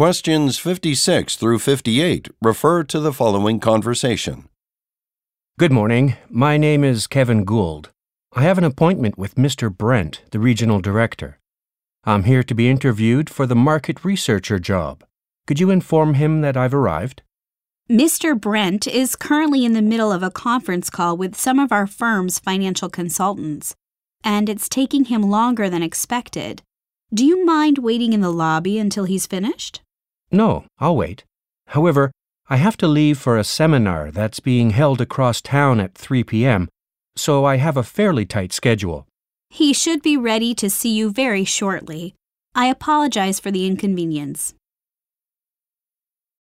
Questions 56 through 58 refer to the following conversation. Good morning. My name is Kevin Gould. I have an appointment with Mr. Brent, the regional director. I'm here to be interviewed for the market researcher job. Could you inform him that I've arrived? Mr. Brent is currently in the middle of a conference call with some of our firm's financial consultants, and it's taking him longer than expected. Do you mind waiting in the lobby until he's finished? No, I'll wait. However, I have to leave for a seminar that's being held across town at 3 p.m., so I have a fairly tight schedule. He should be ready to see you very shortly. I apologize for the inconvenience.